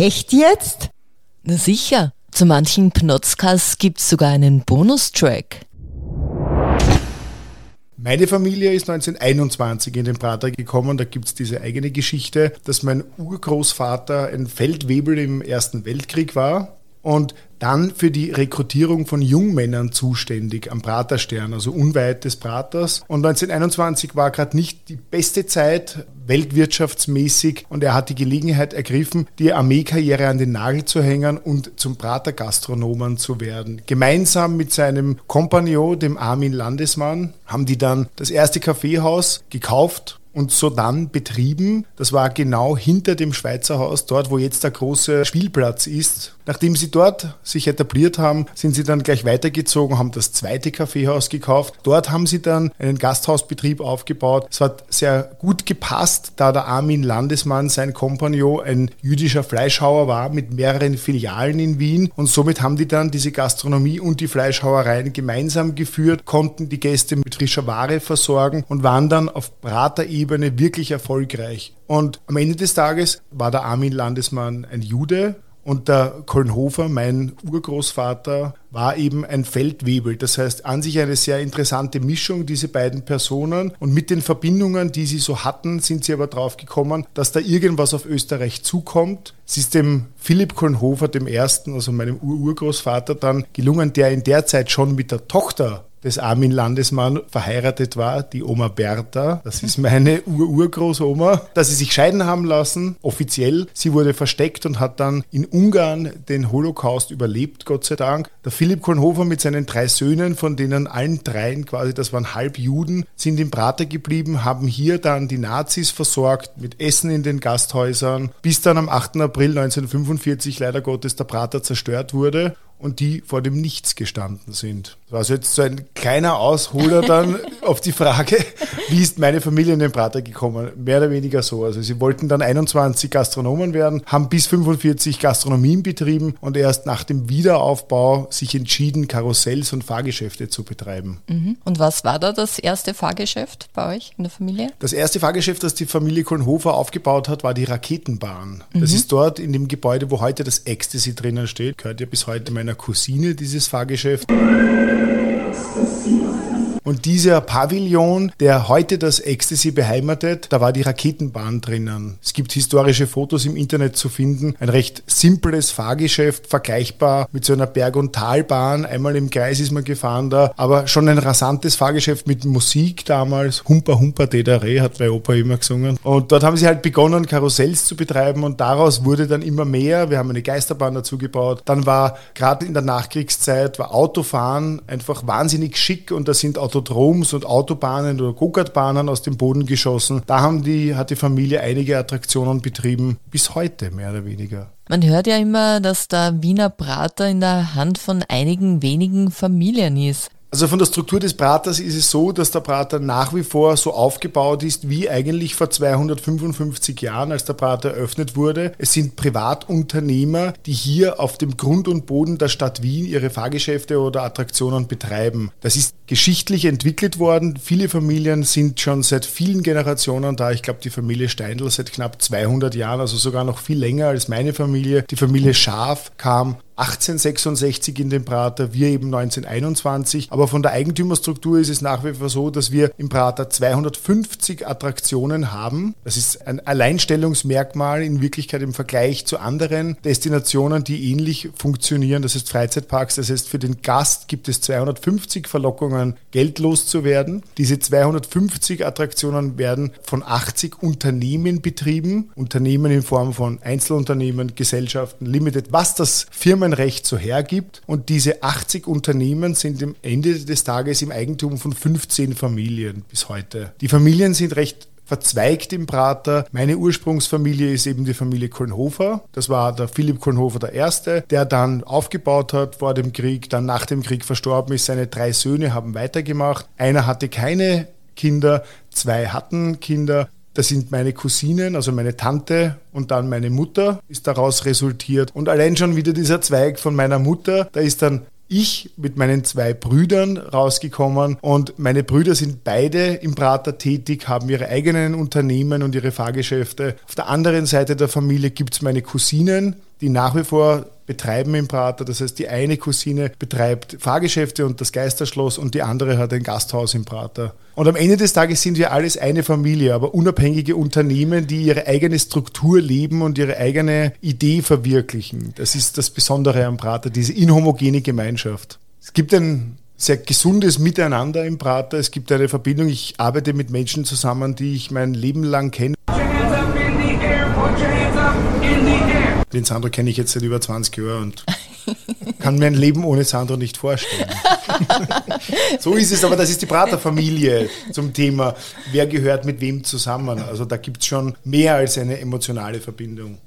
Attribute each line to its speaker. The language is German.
Speaker 1: Echt jetzt?
Speaker 2: Na sicher. Zu manchen Pnotzkas gibt's sogar einen Bonustrack.
Speaker 3: Meine Familie ist 1921 in den Prater gekommen. Da gibt es diese eigene Geschichte, dass mein Urgroßvater ein Feldwebel im Ersten Weltkrieg war und dann für die Rekrutierung von Jungmännern zuständig am Praterstern, also unweit des Praters. Und 1921 war gerade nicht die beste Zeit weltwirtschaftsmäßig und er hat die Gelegenheit ergriffen, die Armeekarriere an den Nagel zu hängen und zum Pratergastronomen zu werden. Gemeinsam mit seinem Kompagnon, dem Armin Landesmann, haben die dann das erste Kaffeehaus gekauft und so dann betrieben. Das war genau hinter dem Schweizer Haus, dort wo jetzt der große Spielplatz ist. Nachdem sie dort sich etabliert haben, sind sie dann gleich weitergezogen, haben das zweite Kaffeehaus gekauft. Dort haben sie dann einen Gasthausbetrieb aufgebaut. Es hat sehr gut gepasst, da der Armin Landesmann, sein Kompagnon, ein jüdischer Fleischhauer war mit mehreren Filialen in Wien. Und somit haben die dann diese Gastronomie und die Fleischhauereien gemeinsam geführt, konnten die Gäste mit frischer Ware versorgen und waren dann auf Praterebene wirklich erfolgreich. Und am Ende des Tages war der Armin Landesmann ein Jude, und der Kolnhofer, mein Urgroßvater, war eben ein Feldwebel. Das heißt, an sich eine sehr interessante Mischung, diese beiden Personen. Und mit den Verbindungen, die sie so hatten, sind sie aber drauf gekommen, dass da irgendwas auf Österreich zukommt. Es ist dem Philipp Kolnhofer, dem Ersten, also meinem Urgroßvater, dann gelungen, der in der Zeit schon mit der Tochter des Armin Landesmann verheiratet war, die Oma Bertha. Das ist meine Ur-Urgroßoma, dass sie sich scheiden haben lassen, offiziell. Sie wurde versteckt und hat dann in Ungarn den Holocaust überlebt, Gott sei Dank. Der Philipp Kornhofer mit seinen drei Söhnen, von denen allen dreien quasi, das waren Halbjuden, sind im Prater geblieben, haben hier dann die Nazis versorgt mit Essen in den Gasthäusern, bis dann am 8. April 1945 leider Gottes der Prater zerstört wurde und die vor dem Nichts gestanden sind. Das war also jetzt so ein kleiner Ausholer dann auf die Frage, wie ist meine Familie in den Prater gekommen? Mehr oder weniger so. Also sie wollten dann 21 Gastronomen werden, haben bis 45 Gastronomien betrieben und erst nach dem Wiederaufbau sich entschieden, Karussells und Fahrgeschäfte zu betreiben.
Speaker 2: Mhm. Und was war da das erste Fahrgeschäft bei euch in der Familie?
Speaker 3: Das erste Fahrgeschäft, das die Familie Kohlenhofer aufgebaut hat, war die Raketenbahn. Mhm. Das ist dort in dem Gebäude, wo heute das Ecstasy drinnen steht. Gehört ja bis heute meiner Cousine, dieses Fahrgeschäft. Und dieser Pavillon, der heute das Ecstasy beheimatet, da war die Raketenbahn drinnen. Es gibt historische Fotos im Internet zu finden. Ein recht simples Fahrgeschäft, vergleichbar mit so einer Berg- und Talbahn. Einmal im Kreis ist man gefahren da, aber schon ein rasantes Fahrgeschäft mit Musik damals. Humper, humper, dedare, hat mein Opa immer gesungen. Und dort haben sie halt begonnen, Karussells zu betreiben und daraus wurde dann immer mehr. Wir haben eine Geisterbahn dazu gebaut. Dann war gerade in der Nachkriegszeit, war Autofahren einfach wahnsinnig schick und da sind Autos Autodroms und Autobahnen oder Go-Kart-Bahnen aus dem Boden geschossen. Da haben die, hat die Familie einige Attraktionen betrieben, bis heute mehr oder weniger.
Speaker 2: Man hört ja immer, dass der Wiener Prater in der Hand von einigen wenigen Familien ist.
Speaker 3: Also von der Struktur des Praters ist es so, dass der Prater nach wie vor so aufgebaut ist wie eigentlich vor 255 Jahren, als der Prater eröffnet wurde. Es sind Privatunternehmer, die hier auf dem Grund und Boden der Stadt Wien ihre Fahrgeschäfte oder Attraktionen betreiben. Das ist geschichtlich entwickelt worden. Viele Familien sind schon seit vielen Generationen da. Ich glaube, die Familie Steindl seit knapp 200 Jahren, also sogar noch viel länger als meine Familie. Die Familie Schaf kam 1866 in den Prater, wir eben 1921. Aber von der Eigentümerstruktur ist es nach wie vor so, dass wir im Prater 250 Attraktionen haben. Das ist ein Alleinstellungsmerkmal in Wirklichkeit im Vergleich zu anderen Destinationen, die ähnlich funktionieren. Das heißt Freizeitparks. Das heißt, für den Gast gibt es 250 Verlockungen, Geld loszuwerden. Diese 250 Attraktionen werden von 80 Unternehmen betrieben. Unternehmen in Form von Einzelunternehmen, Gesellschaften, Limited, was das Firmen Firmenrecht so hergibt. Und diese 80 Unternehmen sind am Ende des Tages im Eigentum von 15 Familien bis heute. Die Familien sind recht verzweigt im Prater. Meine Ursprungsfamilie ist eben die Familie Kolnhofer. Das war der Philipp Kolnhofer der Erste, der dann aufgebaut hat vor dem Krieg, dann nach dem Krieg verstorben ist. Seine drei Söhne haben weitergemacht. Einer hatte keine Kinder, zwei hatten Kinder. Das sind meine Cousinen, also meine Tante und dann meine Mutter ist daraus resultiert. Und allein schon wieder dieser Zweig von meiner Mutter, da ist dann ich mit meinen zwei Brüdern rausgekommen und meine Brüder sind beide im Prater tätig, haben ihre eigenen Unternehmen und ihre Fahrgeschäfte. Auf der anderen Seite der Familie gibt es meine Cousinen, die nach wie vor betreiben im Prater. Das heißt, die eine Cousine betreibt Fahrgeschäfte und das Geisterschloss und die andere hat ein Gasthaus im Prater. Und am Ende des Tages sind wir alles eine Familie, aber unabhängige Unternehmen, die ihre eigene Struktur leben und ihre eigene Idee verwirklichen. Das ist das Besondere am Prater, diese inhomogene Gemeinschaft. Es gibt ein sehr gesundes Miteinander im Prater. Es gibt eine Verbindung. Ich arbeite mit Menschen zusammen, die ich mein Leben lang kenne. Den Sandro kenne ich jetzt seit über 20 Jahren und kann mir ein Leben ohne Sandro nicht vorstellen. so ist es, aber das ist die Praterfamilie zum Thema, wer gehört mit wem zusammen. Also da gibt es schon mehr als eine emotionale Verbindung.